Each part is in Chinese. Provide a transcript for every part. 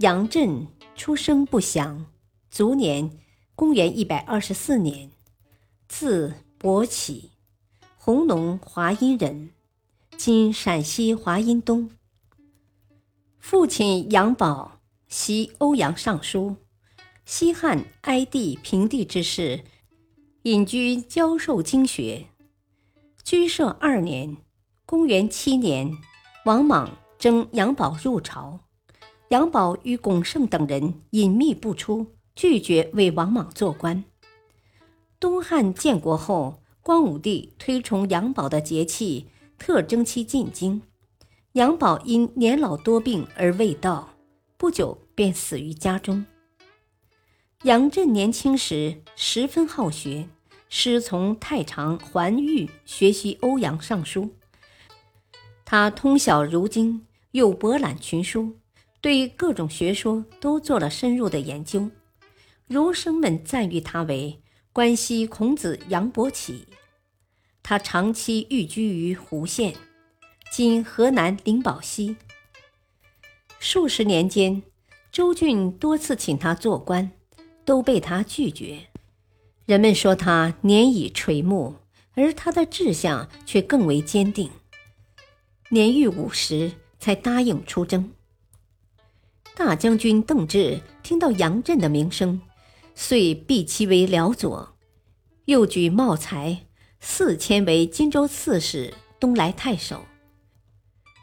杨震出生不详，卒年公元一百二十四年，字伯起，弘农华阴人，今陕西华阴东。父亲杨宝，袭欧阳尚书，西汉哀帝平帝之士，隐居教授经学。居舍二年，公元七年，王莽征杨宝入朝。杨宝与龚胜等人隐秘不出，拒绝为王莽做官。东汉建国后，光武帝推崇杨宝的节气，特征其进京。杨宝因年老多病而未到，不久便死于家中。杨震年轻时十分好学，师从太常桓玉学习欧阳尚书。他通晓儒经，又博览群书。对各种学说都做了深入的研究，儒生们赞誉他为关西孔子杨伯起。他长期寓居于湖县（今河南灵宝溪）。数十年间，周俊多次请他做官，都被他拒绝。人们说他年已垂暮，而他的志向却更为坚定。年逾五十，才答应出征。大将军邓志听到杨震的名声，遂避其为辽左，又举茂才四迁为荆州刺史、东莱太守。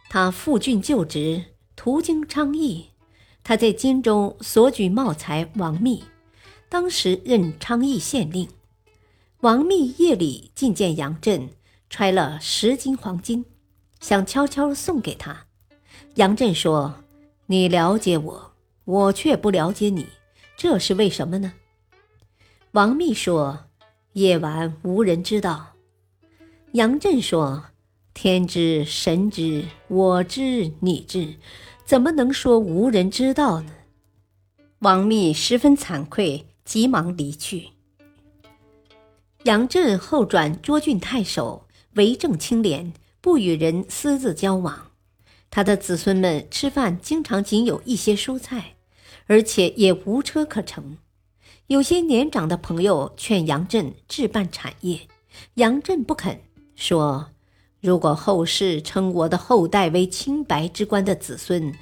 他赴郡就职，途经昌邑，他在荆州所举茂才王密，当时任昌邑县令。王密夜里觐见杨震，揣了十斤黄金，想悄悄送给他。杨震说。你了解我，我却不了解你，这是为什么呢？王密说：“夜晚无人知道。”杨震说：“天知，神知，我知，你知，怎么能说无人知道呢？”王密十分惭愧，急忙离去。杨震后转涿郡太守，为政清廉，不与人私自交往。他的子孙们吃饭经常仅有一些蔬菜，而且也无车可乘。有些年长的朋友劝杨震置办产业，杨震不肯，说：“如果后世称我的后代为清白之官的子孙，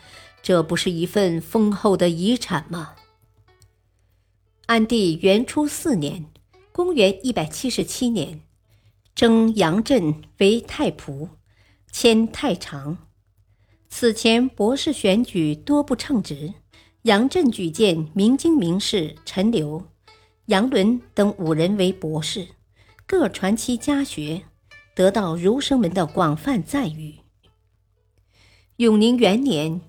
这不是一份丰厚的遗产吗？”安帝元初四年（公元177年），征杨震为太仆，迁太常。此前博士选举多不称职，杨震举荐明经名士陈留、杨伦等五人为博士，各传其家学，得到儒生们的广泛赞誉。永宁元年，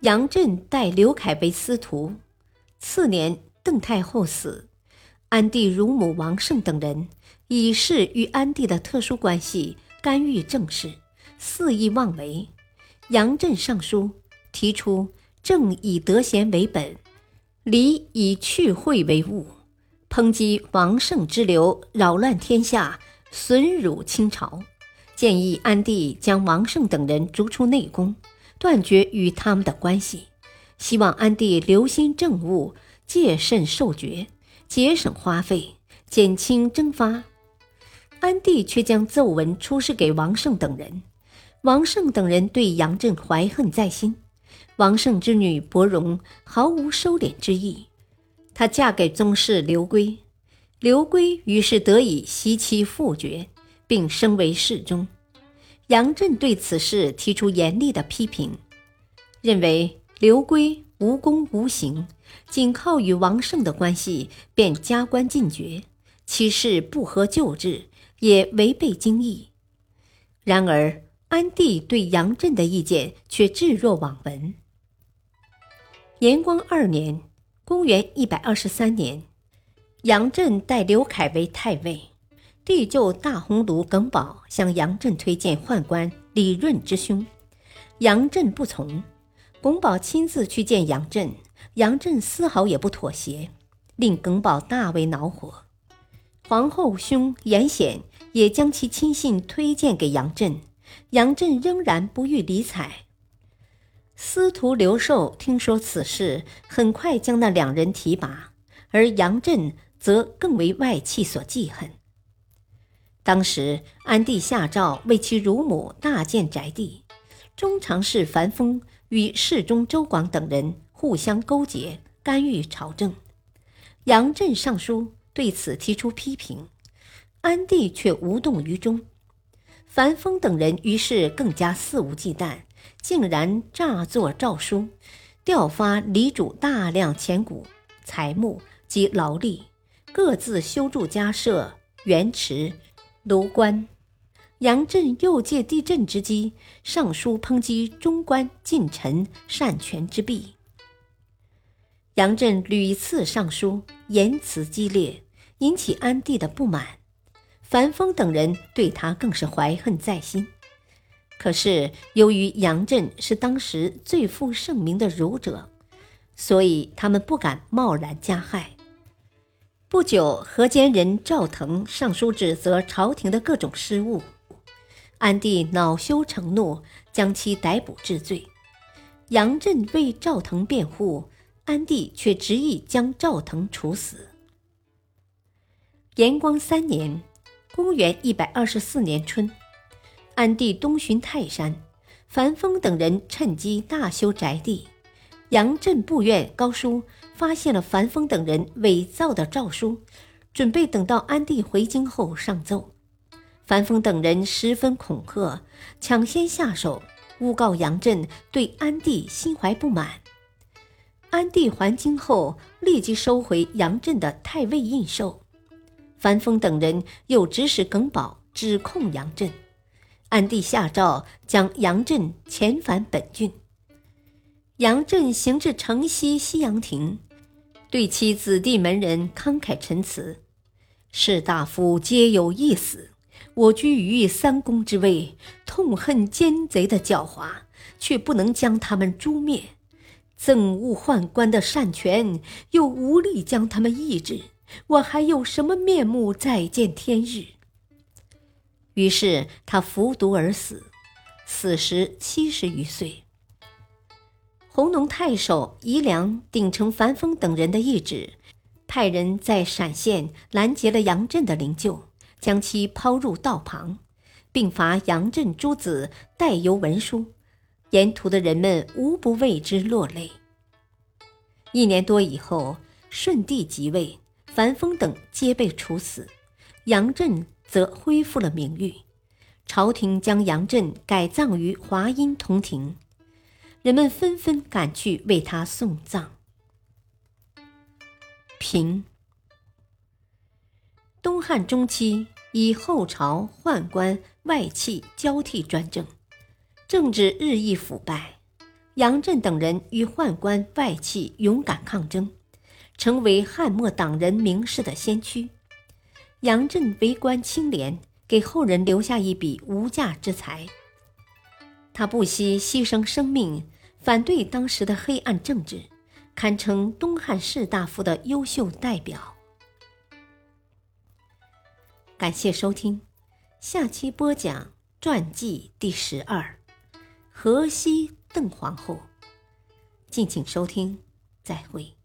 杨震代刘恺为司徒。次年，邓太后死，安帝乳母王胜等人以示与安帝的特殊关系，干预政事，肆意妄为。杨震上书提出“政以德贤为本，礼以趣会为务”，抨击王圣之流扰乱天下，损辱清朝，建议安帝将王圣等人逐出内宫，断绝与他们的关系，希望安帝留心政务，戒慎受爵，节省花费，减轻征发。安帝却将奏文出示给王胜等人。王胜等人对杨震怀恨在心，王胜之女伯荣毫无收敛之意，她嫁给宗室刘圭，刘圭于是得以袭其父爵，并升为侍中。杨震对此事提出严厉的批评，认为刘圭无功无刑，仅靠与王胜的关系便加官进爵，其事不合旧制，也违背经义。然而。安帝对杨震的意见却置若罔闻。延光二年（公元一百二十三年），杨震代刘恺为太尉，帝就大鸿胪耿宝向杨震推荐宦官李润之兄，杨震不从。耿宝亲自去见杨震，杨震丝毫也不妥协，令耿宝大为恼火。皇后兄严显也将其亲信推荐给杨震，杨震仍然不予理睬。司徒刘寿听说此事，很快将那两人提拔，而杨震则更为外戚所记恨。当时安帝下诏为其乳母大建宅地，中常侍樊丰。与侍中周广等人互相勾结，干预朝政。杨震上书对此提出批评，安帝却无动于衷。樊丰等人于是更加肆无忌惮，竟然诈作诏书，调发黎主大量钱谷、财木及劳力，各自修筑家舍、园池、庐观。杨震又借地震之机，上书抨击中官近臣擅权之弊。杨震屡次上书，言辞激烈，引起安帝的不满。樊丰等人对他更是怀恨在心。可是由于杨震是当时最负盛名的儒者，所以他们不敢贸然加害。不久，河间人赵腾上书指责朝廷的各种失误。安帝恼羞成怒，将其逮捕治罪。杨震为赵腾辩护，安帝却执意将赵腾处死。延光三年（公元一百二十四年春），安帝东巡泰山，樊丰等人趁机大修宅地。杨震部院高书发现了樊丰等人伪造的诏书，准备等到安帝回京后上奏。樊丰等人十分恐吓，抢先下手，诬告杨震对安帝心怀不满。安帝还京后，立即收回杨震的太尉印绶。樊丰等人又指使耿宝指控杨震，暗地下诏将杨震遣返本郡。杨震行至城西西阳亭，对其子弟门人慷慨陈词：“士大夫皆有一死。”我居于三公之位，痛恨奸贼的狡猾，却不能将他们诛灭；憎恶宦官的擅权，又无力将他们抑制。我还有什么面目再见天日？于是他服毒而死，死时七十余岁。弘农太守宜良顶承樊丰等人的懿旨，派人在陕县拦截了杨震的灵柩。将其抛入道旁，并罚杨震诸子代邮文书，沿途的人们无不为之落泪。一年多以后，顺帝即位，樊丰等皆被处死，杨震则恢复了名誉。朝廷将杨震改葬于华阴铜庭，人们纷纷赶去为他送葬。平。东汉中期，以后朝宦官外戚交替专政，政治日益腐败。杨震等人与宦官外戚勇敢抗争，成为汉末党人名士的先驱。杨震为官清廉，给后人留下一笔无价之财。他不惜牺牲生命，反对当时的黑暗政治，堪称东汉士大夫的优秀代表。感谢收听，下期播讲传记第十二，河西邓皇后。敬请收听，再会。